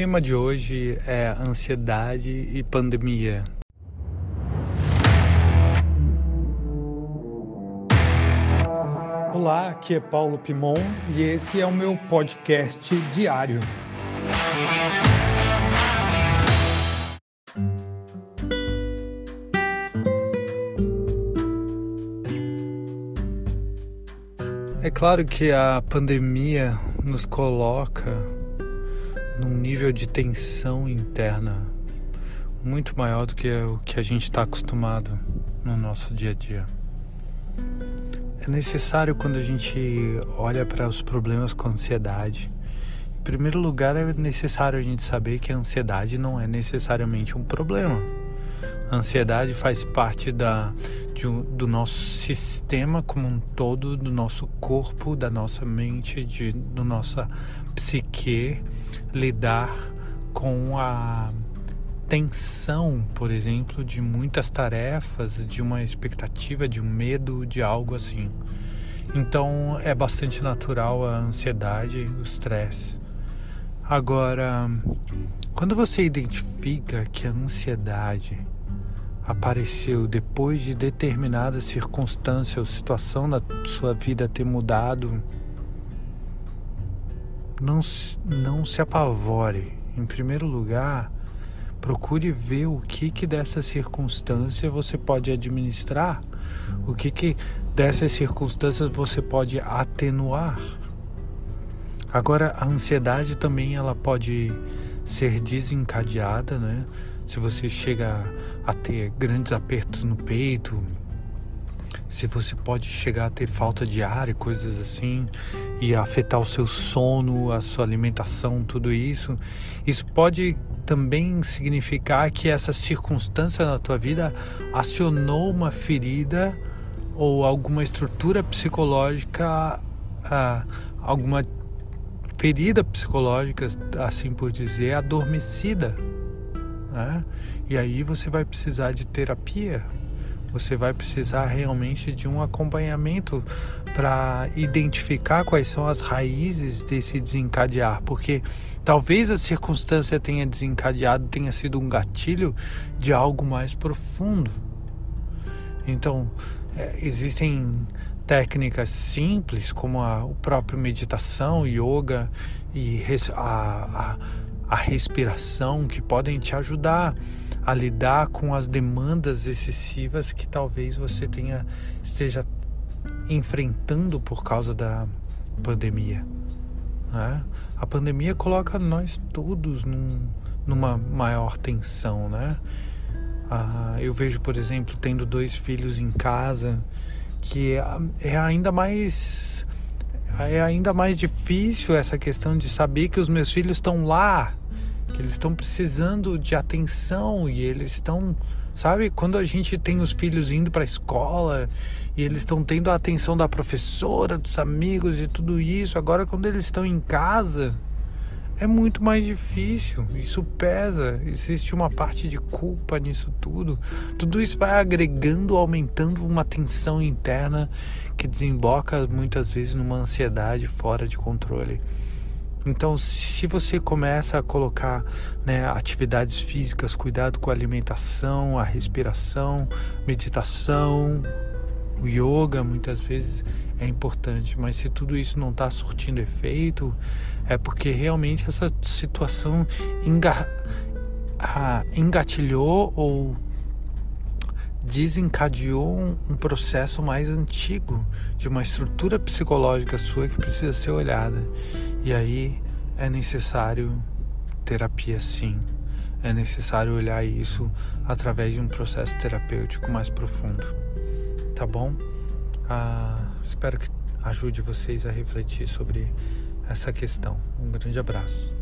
tema de hoje é ansiedade e pandemia. Olá, aqui é Paulo Pimon e esse é o meu podcast diário. É claro que a pandemia nos coloca num nível de tensão interna muito maior do que o que a gente está acostumado no nosso dia a dia. É necessário quando a gente olha para os problemas com ansiedade. Em primeiro lugar, é necessário a gente saber que a ansiedade não é necessariamente um problema. A ansiedade faz parte da, de, do nosso sistema como um todo, do nosso corpo, da nossa mente, de, do nossa psique lidar com a tensão, por exemplo, de muitas tarefas, de uma expectativa, de um medo, de algo assim. Então é bastante natural a ansiedade, o estresse. Agora, quando você identifica que a ansiedade apareceu depois de determinada circunstância ou situação da sua vida ter mudado, não, não se apavore. Em primeiro lugar, procure ver o que que dessa circunstância você pode administrar, o que que dessas circunstâncias você pode atenuar. Agora, a ansiedade também ela pode ser desencadeada, né? Se você chega a ter grandes apertos no peito, se você pode chegar a ter falta de ar e coisas assim, e afetar o seu sono, a sua alimentação, tudo isso, isso pode também significar que essa circunstância na tua vida acionou uma ferida ou alguma estrutura psicológica, ah, alguma ferida psicológica, assim por dizer, adormecida. Né? E aí você vai precisar de terapia você vai precisar realmente de um acompanhamento para identificar quais são as raízes desse desencadear, porque talvez a circunstância tenha desencadeado, tenha sido um gatilho de algo mais profundo. Então, é, existem técnicas simples como a o próprio meditação, yoga e a, a, a respiração que podem te ajudar a lidar com as demandas excessivas que talvez você tenha esteja enfrentando por causa da pandemia. Né? A pandemia coloca nós todos num, numa maior tensão, né? Ah, eu vejo, por exemplo, tendo dois filhos em casa, que é, é ainda mais é ainda mais difícil essa questão de saber que os meus filhos estão lá que eles estão precisando de atenção e eles estão, sabe, quando a gente tem os filhos indo para a escola e eles estão tendo a atenção da professora, dos amigos e tudo isso, agora quando eles estão em casa, é muito mais difícil, isso pesa, existe uma parte de culpa nisso tudo. Tudo isso vai agregando, aumentando uma tensão interna que desemboca muitas vezes numa ansiedade fora de controle. Então, se você começa a colocar né, atividades físicas, cuidado com a alimentação, a respiração, meditação, o yoga, muitas vezes é importante, mas se tudo isso não está surtindo efeito, é porque realmente essa situação enga ah, engatilhou ou desencadeou um, um, processo mais antigo de uma estrutura psicológica sua que precisa ser olhada. E aí é necessário terapia sim. É necessário olhar isso através de um processo terapêutico mais profundo. Tá bom? Ah, espero que ajude vocês a refletir sobre essa questão. Um grande abraço.